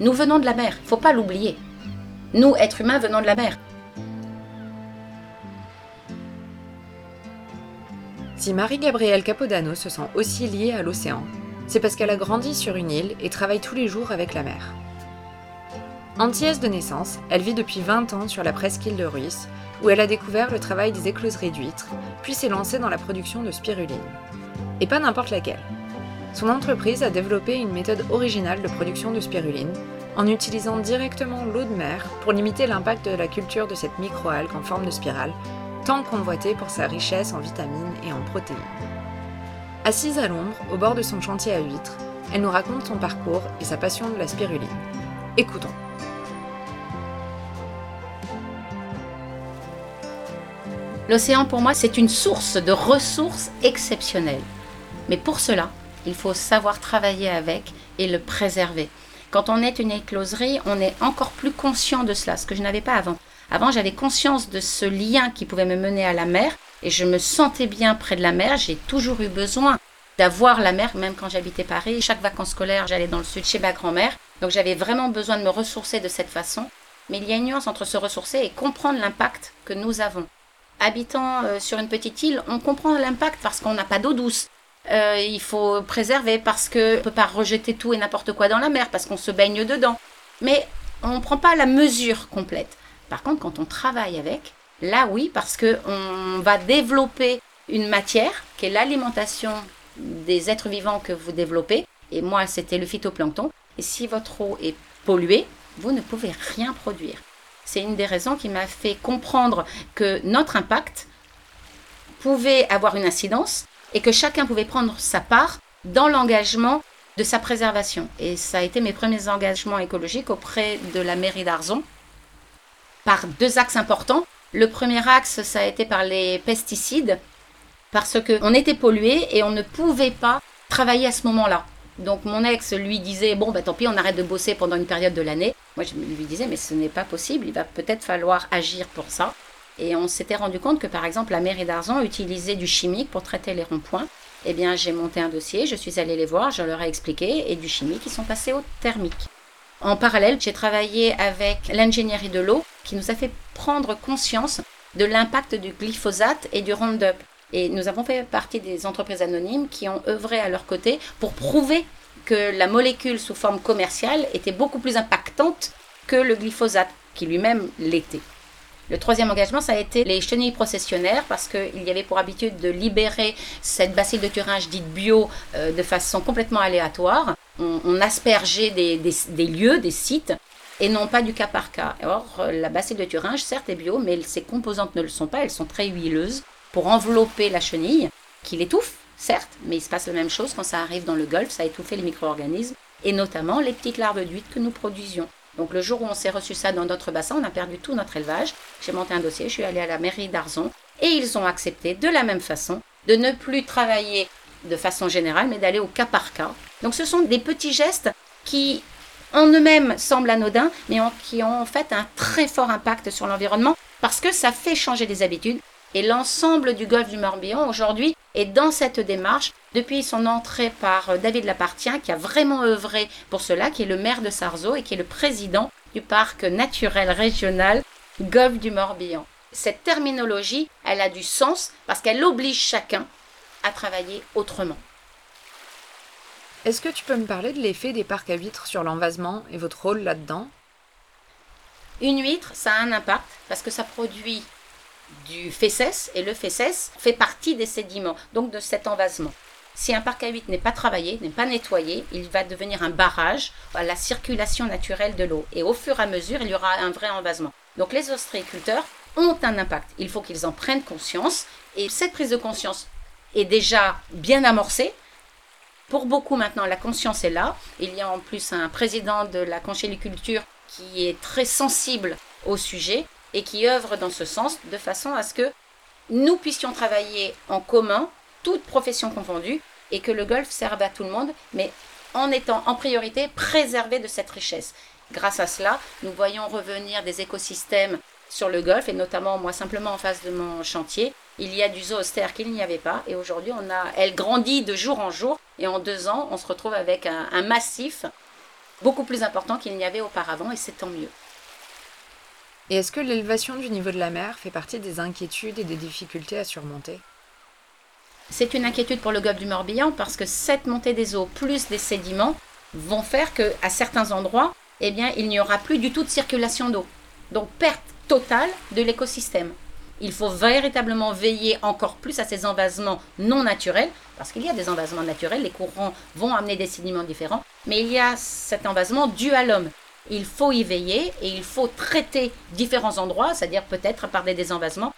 Nous venons de la mer, faut pas l'oublier. Nous, êtres humains, venons de la mer. Si Marie-Gabrielle Capodano se sent aussi liée à l'océan, c'est parce qu'elle a grandi sur une île et travaille tous les jours avec la mer. Antillaise de naissance, elle vit depuis 20 ans sur la presqu'île de Ruisse, où elle a découvert le travail des écloseries d'huîtres, puis s'est lancée dans la production de spiruline. Et pas n'importe laquelle. Son entreprise a développé une méthode originale de production de spiruline, en utilisant directement l'eau de mer pour limiter l'impact de la culture de cette microalgue en forme de spirale, tant convoitée pour sa richesse en vitamines et en protéines. Assise à l'ombre, au bord de son chantier à huîtres, elle nous raconte son parcours et sa passion de la spiruline. Écoutons. L'océan, pour moi, c'est une source de ressources exceptionnelles. Mais pour cela, il faut savoir travailler avec et le préserver. Quand on est une écloserie, on est encore plus conscient de cela, ce que je n'avais pas avant. Avant, j'avais conscience de ce lien qui pouvait me mener à la mer et je me sentais bien près de la mer. J'ai toujours eu besoin d'avoir la mer, même quand j'habitais Paris. Chaque vacances scolaires, j'allais dans le sud chez ma grand-mère. Donc j'avais vraiment besoin de me ressourcer de cette façon. Mais il y a une nuance entre se ressourcer et comprendre l'impact que nous avons. Habitant euh, sur une petite île, on comprend l'impact parce qu'on n'a pas d'eau douce. Euh, il faut préserver parce qu'on ne peut pas rejeter tout et n'importe quoi dans la mer parce qu'on se baigne dedans. Mais on ne prend pas la mesure complète. Par contre, quand on travaille avec, là oui, parce qu'on va développer une matière qui est l'alimentation des êtres vivants que vous développez. Et moi, c'était le phytoplancton. Et si votre eau est polluée, vous ne pouvez rien produire. C'est une des raisons qui m'a fait comprendre que notre impact pouvait avoir une incidence et que chacun pouvait prendre sa part dans l'engagement de sa préservation. Et ça a été mes premiers engagements écologiques auprès de la mairie d'Arzon par deux axes importants. Le premier axe, ça a été par les pesticides, parce qu'on était pollué et on ne pouvait pas travailler à ce moment-là. Donc mon ex lui disait bon bah tant pis on arrête de bosser pendant une période de l'année. Moi je lui disais mais ce n'est pas possible, il va peut-être falloir agir pour ça. Et on s'était rendu compte que par exemple la mairie d'Arzon utilisait du chimique pour traiter les ronds-points. Eh bien j'ai monté un dossier, je suis allée les voir, je leur ai expliqué et du chimique ils sont passés au thermique. En parallèle, j'ai travaillé avec l'ingénierie de l'eau qui nous a fait prendre conscience de l'impact du glyphosate et du Roundup. Et nous avons fait partie des entreprises anonymes qui ont œuvré à leur côté pour prouver que la molécule sous forme commerciale était beaucoup plus impactante que le glyphosate, qui lui-même l'était. Le troisième engagement, ça a été les chenilles processionnaires, parce qu'il y avait pour habitude de libérer cette bacille de Thuringe dite bio euh, de façon complètement aléatoire. On, aspergeait des, lieux, des sites, et non pas du cas par cas. Or, la bacille de Thuringe, certes, est bio, mais ses composantes ne le sont pas, elles sont très huileuses pour envelopper la chenille, qui l'étouffe, certes, mais il se passe la même chose quand ça arrive dans le golfe, ça a les micro-organismes, et notamment les petites larves d'huîtres que nous produisions. Donc le jour où on s'est reçu ça dans notre bassin, on a perdu tout notre élevage. J'ai monté un dossier, je suis allée à la mairie d'Arzon, et ils ont accepté de la même façon de ne plus travailler de façon générale, mais d'aller au cas par cas. Donc ce sont des petits gestes qui en eux-mêmes semblent anodins, mais qui ont en fait un très fort impact sur l'environnement, parce que ça fait changer des habitudes, et l'ensemble du golfe du Morbihan aujourd'hui est dans cette démarche depuis son entrée par euh, David Lapartien, qui a vraiment œuvré pour cela, qui est le maire de Sarzeau et qui est le président du parc naturel régional golfe du Morbihan. Cette terminologie, elle a du sens parce qu'elle oblige chacun à travailler autrement. Est-ce que tu peux me parler de l'effet des parcs à vitres sur l'envasement et votre rôle là-dedans? Une huître, ça a un impact parce que ça produit du fesses et le fesses fait partie des sédiments, donc de cet envasement. Si un parc à huîtres n'est pas travaillé, n'est pas nettoyé, il va devenir un barrage à la circulation naturelle de l'eau. Et au fur et à mesure, il y aura un vrai envasement. Donc les ostréiculteurs ont un impact. Il faut qu'ils en prennent conscience. Et cette prise de conscience est déjà bien amorcée. Pour beaucoup maintenant, la conscience est là. Il y a en plus un président de la conchyliculture qui est très sensible au sujet et qui œuvre dans ce sens de façon à ce que nous puissions travailler en commun, toutes professions confondues, et que le golf serve à tout le monde, mais en étant en priorité préservé de cette richesse. Grâce à cela, nous voyons revenir des écosystèmes sur le golf, et notamment moi simplement en face de mon chantier, il y a du zoostère qu'il n'y avait pas, et aujourd'hui on a, elle grandit de jour en jour, et en deux ans on se retrouve avec un massif beaucoup plus important qu'il n'y avait auparavant et c'est tant mieux. Et est-ce que l'élévation du niveau de la mer fait partie des inquiétudes et des difficultés à surmonter? C'est une inquiétude pour le golfe du Morbihan parce que cette montée des eaux plus des sédiments vont faire que à certains endroits, eh il n'y aura plus du tout de circulation d'eau. Donc perte totale de l'écosystème. Il faut véritablement veiller encore plus à ces envasements non naturels, parce qu'il y a des envasements naturels, les courants vont amener des sédiments différents, mais il y a cet envasement dû à l'homme. Il faut y veiller et il faut traiter différents endroits, c'est-à-dire peut-être par des désenvasements.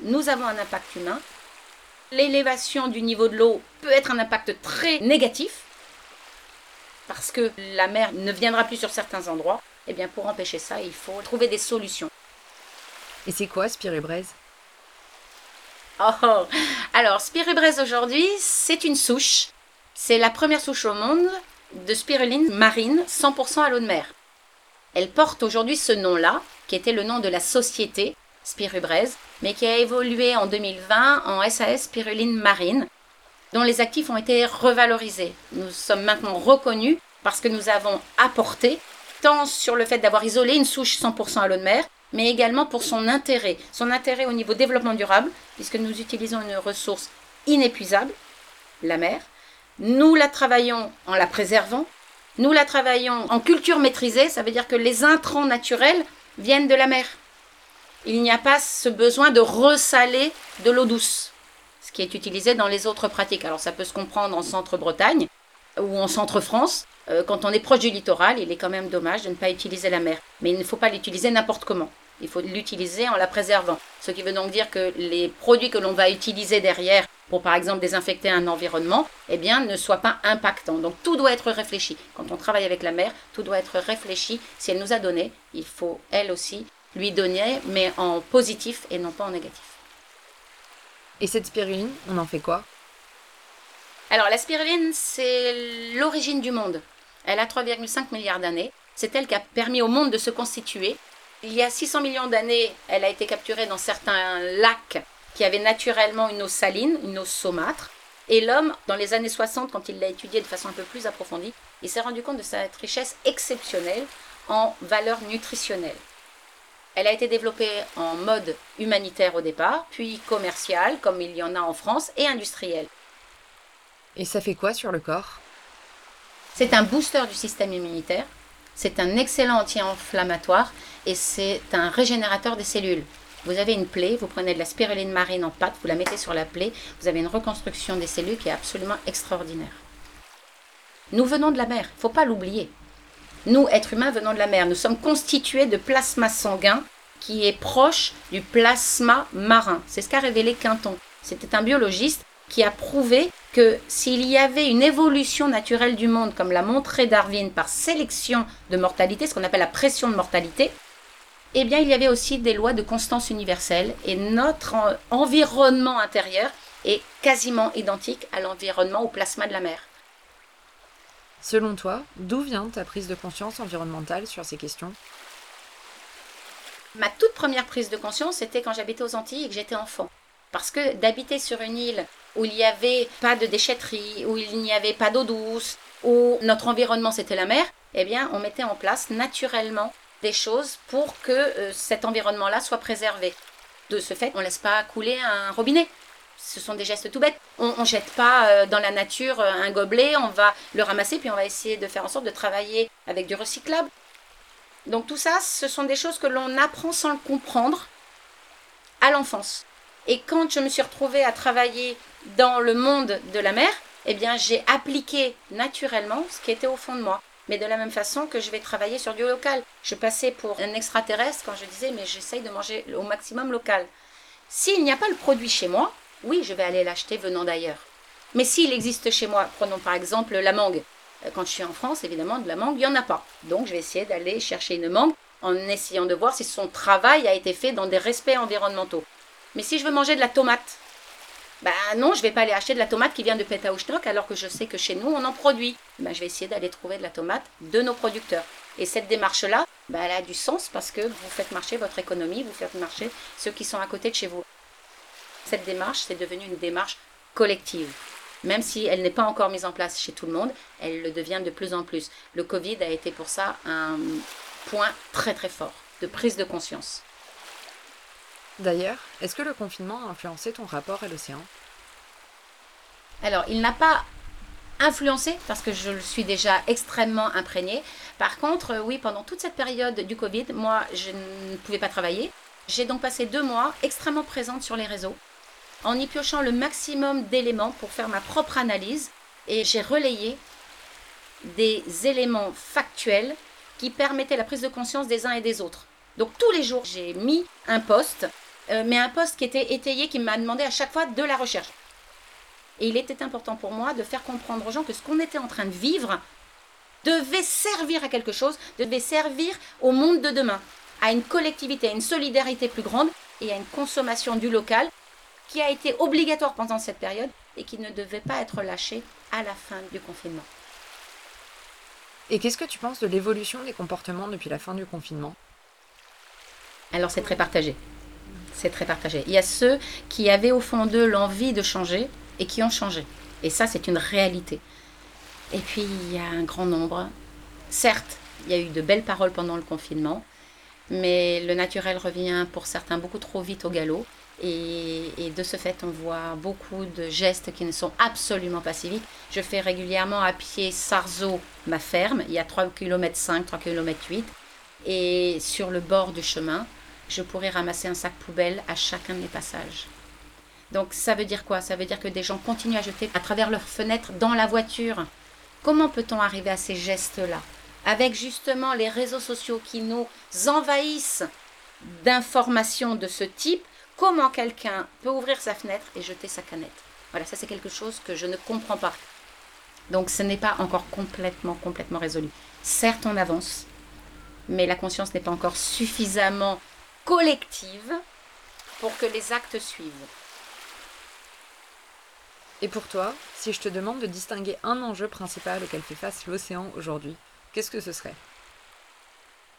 Nous avons un impact humain. L'élévation du niveau de l'eau peut être un impact très négatif, parce que la mer ne viendra plus sur certains endroits. Eh bien, pour empêcher ça, il faut trouver des solutions. Et c'est quoi Spirubraise oh, oh, Alors, Spirubraise aujourd'hui, c'est une souche. C'est la première souche au monde de spiruline marine 100% à l'eau de mer. Elle porte aujourd'hui ce nom-là, qui était le nom de la société Spirubraise, mais qui a évolué en 2020 en SAS Spiruline Marine, dont les actifs ont été revalorisés. Nous sommes maintenant reconnus parce que nous avons apporté, tant sur le fait d'avoir isolé une souche 100% à l'eau de mer, mais également pour son intérêt. Son intérêt au niveau développement durable, puisque nous utilisons une ressource inépuisable, la mer. Nous la travaillons en la préservant. Nous la travaillons en culture maîtrisée, ça veut dire que les intrants naturels viennent de la mer. Il n'y a pas ce besoin de ressaler de l'eau douce, ce qui est utilisé dans les autres pratiques. Alors ça peut se comprendre en centre-Bretagne ou en centre-France, euh, quand on est proche du littoral, il est quand même dommage de ne pas utiliser la mer. Mais il ne faut pas l'utiliser n'importe comment. Il faut l'utiliser en la préservant. Ce qui veut donc dire que les produits que l'on va utiliser derrière pour par exemple désinfecter un environnement, eh bien, ne soient pas impactants. Donc tout doit être réfléchi. Quand on travaille avec la mer, tout doit être réfléchi. Si elle nous a donné, il faut elle aussi lui donner, mais en positif et non pas en négatif. Et cette spiruline, on en fait quoi? Alors la spiruline, c'est l'origine du monde. Elle a 3,5 milliards d'années. C'est elle qui a permis au monde de se constituer il y a 600 millions d'années, elle a été capturée dans certains lacs qui avaient naturellement une eau saline, une eau saumâtre. Et l'homme, dans les années 60, quand il l'a étudiée de façon un peu plus approfondie, il s'est rendu compte de cette richesse exceptionnelle en valeur nutritionnelle. Elle a été développée en mode humanitaire au départ, puis commercial, comme il y en a en France, et industriel. Et ça fait quoi sur le corps? C'est un booster du système immunitaire, c'est un excellent anti-inflammatoire et c'est un régénérateur des cellules. Vous avez une plaie, vous prenez de la spiruline marine en pâte, vous la mettez sur la plaie, vous avez une reconstruction des cellules qui est absolument extraordinaire. Nous venons de la mer, il faut pas l'oublier. Nous, êtres humains, venons de la mer. Nous sommes constitués de plasma sanguin qui est proche du plasma marin. C'est ce qu'a révélé Quinton. C'était un biologiste qui a prouvé que s'il y avait une évolution naturelle du monde, comme l'a montré Darwin par sélection de mortalité, ce qu'on appelle la pression de mortalité, eh bien il y avait aussi des lois de constance universelle et notre environnement intérieur est quasiment identique à l'environnement au plasma de la mer. Selon toi, d'où vient ta prise de conscience environnementale sur ces questions? Ma toute première prise de conscience, c'était quand j'habitais aux Antilles et que j'étais enfant. Parce que d'habiter sur une île où il n'y avait pas de déchetterie, où il n'y avait pas d'eau douce, où notre environnement c'était la mer, eh bien on mettait en place naturellement des choses pour que euh, cet environnement-là soit préservé. De ce fait, on ne laisse pas couler un robinet. Ce sont des gestes tout bêtes. On ne jette pas euh, dans la nature euh, un gobelet, on va le ramasser, puis on va essayer de faire en sorte de travailler avec du recyclable. Donc tout ça, ce sont des choses que l'on apprend sans le comprendre à l'enfance. Et quand je me suis retrouvée à travailler dans le monde de la mer, eh bien, j'ai appliqué naturellement ce qui était au fond de moi. Mais de la même façon que je vais travailler sur du local. Je passais pour un extraterrestre quand je disais, mais j'essaye de manger au maximum local. S'il n'y a pas le produit chez moi, oui, je vais aller l'acheter venant d'ailleurs. Mais s'il existe chez moi, prenons par exemple la mangue. Euh, quand je suis en France, évidemment, de la mangue, il n'y en a pas. Donc, je vais essayer d'aller chercher une mangue en essayant de voir si son travail a été fait dans des respects environnementaux. Mais si je veux manger de la tomate, bah non, je vais pas aller acheter de la tomate qui vient de Pétaouchnock alors que je sais que chez nous on en produit. Ben, je vais essayer d'aller trouver de la tomate de nos producteurs. Et cette démarche-là, bah, elle a du sens parce que vous faites marcher votre économie, vous faites marcher ceux qui sont à côté de chez vous. Cette démarche, c'est devenu une démarche collective. Même si elle n'est pas encore mise en place chez tout le monde, elle le devient de plus en plus. Le Covid a été pour ça un point très très fort de prise de conscience. D'ailleurs, est-ce que le confinement a influencé ton rapport à l'océan? Alors, il n'a pas influencé parce que je le suis déjà extrêmement imprégnée. Par contre, oui, pendant toute cette période du Covid, moi, je ne pouvais pas travailler. J'ai donc passé deux mois extrêmement présente sur les réseaux, en y piochant le maximum d'éléments pour faire ma propre analyse. Et j'ai relayé des éléments factuels qui permettaient la prise de conscience des uns et des autres. Donc tous les jours, j'ai mis un poste, euh, mais un poste qui était étayé, qui m'a demandé à chaque fois de la recherche. Et il était important pour moi de faire comprendre aux gens que ce qu'on était en train de vivre devait servir à quelque chose, devait servir au monde de demain à une collectivité, à une solidarité plus grande et à une consommation du local qui a été obligatoire pendant cette période et qui ne devait pas être lâchée à la fin du confinement. Et qu'est-ce que tu penses de l'évolution des comportements depuis la fin du confinement? Alors c'est très partagé. C'est très partagé. Il y a ceux qui avaient au fond d'eux l'envie de changer et qui ont changé. Et ça, c'est une réalité. Et puis, il y a un grand nombre. Certes, il y a eu de belles paroles pendant le confinement, mais le naturel revient pour certains beaucoup trop vite au galop. Et, de ce fait, on voit beaucoup de gestes qui ne sont absolument pas civiques. Je fais régulièrement à pied Sarzeau, ma ferme. Il y a 3 km 5, 3 km 8. Et sur le bord du chemin, je pourrais ramasser un sac poubelle à chacun de mes passages. Donc ça veut dire quoi? Ça veut dire que des gens continuent à jeter à travers leurs fenêtres dans la voiture. Comment peut-on arriver à ces gestes-là? Avec justement les réseaux sociaux qui nous envahissent d'informations de ce type, comment quelqu'un peut ouvrir sa fenêtre et jeter sa canette? Voilà, ça c'est quelque chose que je ne comprends pas. Donc ce n'est pas encore complètement, complètement résolu. Certes, on avance, mais la conscience n'est pas encore suffisamment collective pour que les actes suivent. Et pour toi, si je te demande de distinguer un enjeu principal auquel fait face l'océan aujourd'hui, qu'est-ce que ce serait?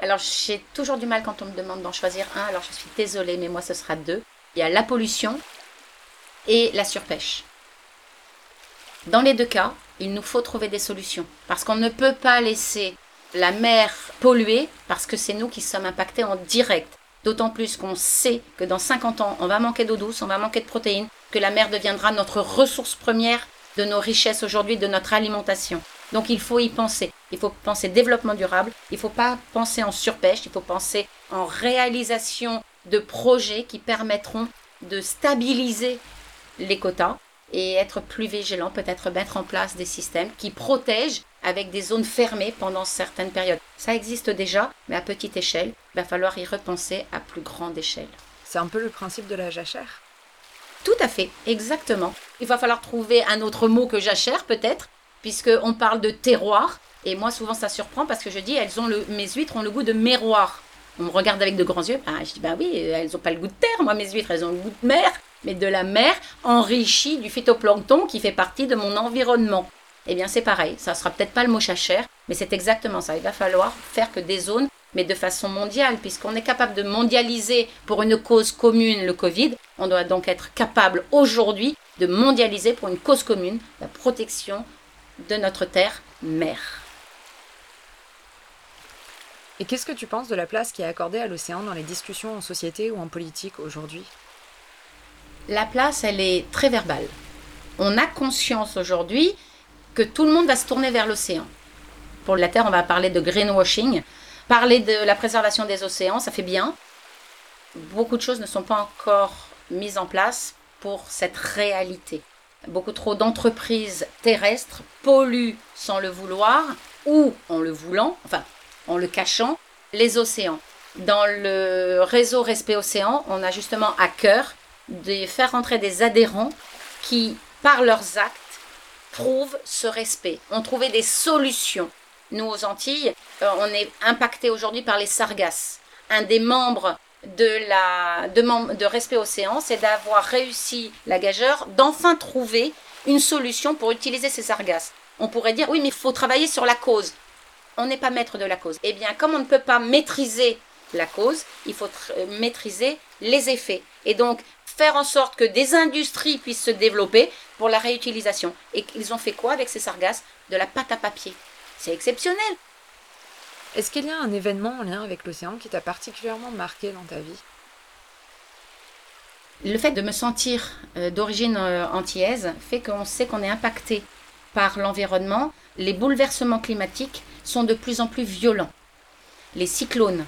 Alors, j'ai toujours du mal quand on me demande d'en choisir un. Alors, je suis désolée, mais moi, ce sera deux. Il y a la pollution et la surpêche. Dans les deux cas, il nous faut trouver des solutions. Parce qu'on ne peut pas laisser la mer polluer parce que c'est nous qui sommes impactés en direct. D'autant plus qu'on sait que dans 50 ans, on va manquer d'eau douce, on va manquer de protéines, que la mer deviendra notre ressource première de nos richesses aujourd'hui, de notre alimentation. Donc il faut y penser. Il faut penser développement durable. Il ne faut pas penser en surpêche. Il faut penser en réalisation de projets qui permettront de stabiliser les quotas et être plus vigilant, peut-être mettre en place des systèmes qui protègent avec des zones fermées pendant certaines périodes. Ça existe déjà, mais à petite échelle. Il va falloir y repenser à plus grande échelle. C'est un peu le principe de la jachère Tout à fait, exactement. Il va falloir trouver un autre mot que jachère, peut-être, puisqu'on parle de terroir. Et moi, souvent, ça surprend parce que je dis, elles ont le, mes huîtres ont le goût de miroir. On me regarde avec de grands yeux. Ah, je dis, bah oui, elles n'ont pas le goût de terre. Moi, mes huîtres, elles ont le goût de mer, mais de la mer enrichie du phytoplancton qui fait partie de mon environnement. Eh bien, c'est pareil. Ça sera peut-être pas le mot chachère, mais c'est exactement ça. Il va falloir faire que des zones, mais de façon mondiale, puisqu'on est capable de mondialiser pour une cause commune le Covid. On doit donc être capable aujourd'hui de mondialiser pour une cause commune la protection de notre terre mère. Et qu'est-ce que tu penses de la place qui est accordée à l'océan dans les discussions en société ou en politique aujourd'hui? La place, elle est très verbale. On a conscience aujourd'hui que tout le monde va se tourner vers l'océan. Pour la Terre, on va parler de greenwashing. Parler de la préservation des océans, ça fait bien. Beaucoup de choses ne sont pas encore mises en place pour cette réalité. Beaucoup trop d'entreprises terrestres polluent sans le vouloir ou en le voulant, enfin en le cachant, les océans. Dans le réseau Respect Océan, on a justement à cœur de faire entrer des adhérents qui, par leurs actes, prouvent ce respect, ont trouvé des solutions. Nous, aux Antilles, euh, on est impacté aujourd'hui par les sargasses. Un des membres de, la, de, de Respect Océan, c'est d'avoir réussi la gageure d'enfin trouver une solution pour utiliser ces sargasses. On pourrait dire, oui, mais il faut travailler sur la cause. On n'est pas maître de la cause. Eh bien, comme on ne peut pas maîtriser la cause, il faut maîtriser les effets. Et donc, faire en sorte que des industries puissent se développer pour la réutilisation. Et ils ont fait quoi avec ces sargasses? De la pâte à papier. C'est exceptionnel. Est-ce qu'il y a un événement en lien avec l'océan qui t'a particulièrement marqué dans ta vie? Le fait de me sentir euh, d'origine euh, antillaise fait qu'on sait qu'on est impacté par l'environnement. Les bouleversements climatiques sont de plus en plus violents. Les cyclones,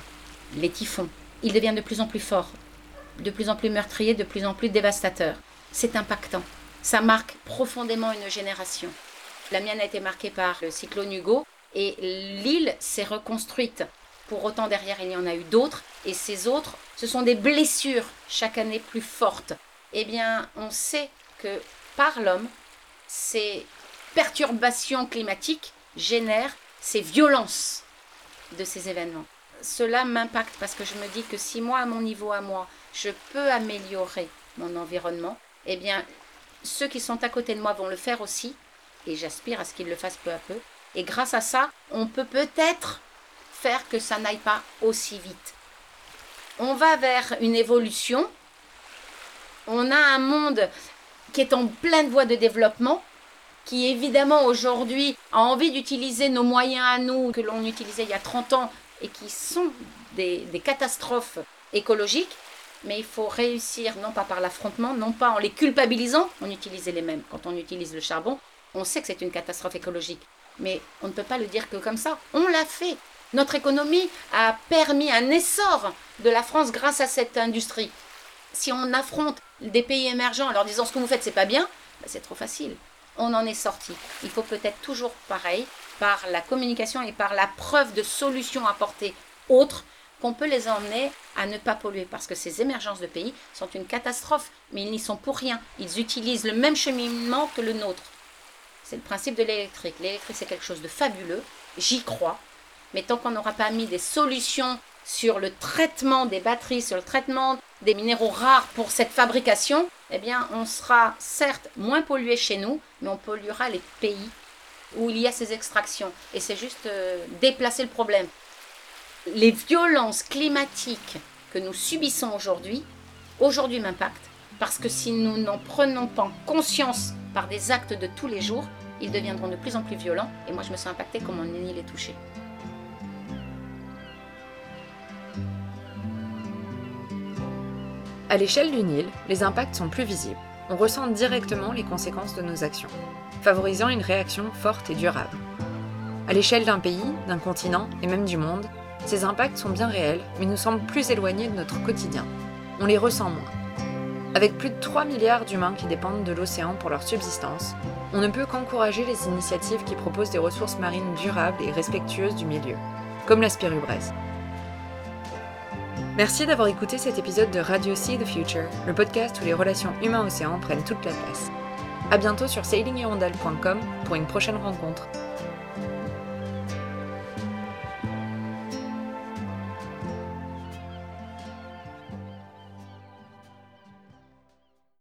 les typhons, ils deviennent de plus en plus forts, de plus en plus meurtriers, de plus en plus dévastateurs. C'est impactant. Ça marque profondément une génération. La mienne a été marquée par le cyclone Hugo et l'île s'est reconstruite. Pour autant, derrière, il y en a eu d'autres. Et ces autres, ce sont des blessures chaque année plus fortes. Eh bien, on sait que par l'homme, ces perturbations climatiques génèrent ces violences de ces événements. Cela m'impacte parce que je me dis que si moi, à mon niveau à moi, je peux améliorer mon environnement, eh bien, ceux qui sont à côté de moi vont le faire aussi, et j'aspire à ce qu'ils le fassent peu à peu. Et grâce à ça, on peut peut-être faire que ça n'aille pas aussi vite. On va vers une évolution. On a un monde qui est en pleine voie de développement, qui évidemment aujourd'hui a envie d'utiliser nos moyens à nous que l'on utilisait il y a 30 ans et qui sont des, des catastrophes écologiques, mais il faut réussir non pas par l'affrontement, non pas en les culpabilisant, on utilisait les mêmes. Quand on utilise le charbon, on sait que c'est une catastrophe écologique, mais on ne peut pas le dire que comme ça. On l'a fait. Notre économie a permis un essor de la France grâce à cette industrie. Si on affronte des pays émergents en leur disant ce que vous faites c'est pas bien, ben, c'est trop facile. On en est sorti. Il faut peut-être toujours pareil, par la communication et par la preuve de solutions apportées autres, qu'on peut les emmener à ne pas polluer. Parce que ces émergences de pays sont une catastrophe, mais ils n'y sont pour rien. Ils utilisent le même cheminement que le nôtre. C'est le principe de l'électrique. L'électrique, c'est quelque chose de fabuleux, j'y crois. Mais tant qu'on n'aura pas mis des solutions sur le traitement des batteries, sur le traitement des minéraux rares pour cette fabrication, eh bien, on sera certes moins pollué chez nous, mais on polluera les pays où il y a ces extractions. Et c'est juste euh, déplacer le problème. Les violences climatiques que nous subissons aujourd'hui, aujourd'hui m'impactent. Parce que si nous n'en prenons pas conscience par des actes de tous les jours, ils deviendront de plus en plus violents. Et moi, je me sens impactée comme mon île est touchée. À l'échelle du Nil, les impacts sont plus visibles. On ressent directement les conséquences de nos actions, favorisant une réaction forte et durable. À l'échelle d'un pays, d'un continent et même du monde, ces impacts sont bien réels, mais nous semblent plus éloignés de notre quotidien. On les ressent moins. Avec plus de 3 milliards d'humains qui dépendent de l'océan pour leur subsistance, on ne peut qu'encourager les initiatives qui proposent des ressources marines durables et respectueuses du milieu, comme la spirubraise. Merci d'avoir écouté cet épisode de Radio See the Future, le podcast où les relations humains-océan prennent toute la place. À bientôt sur sailinghirondelle.com pour une prochaine rencontre.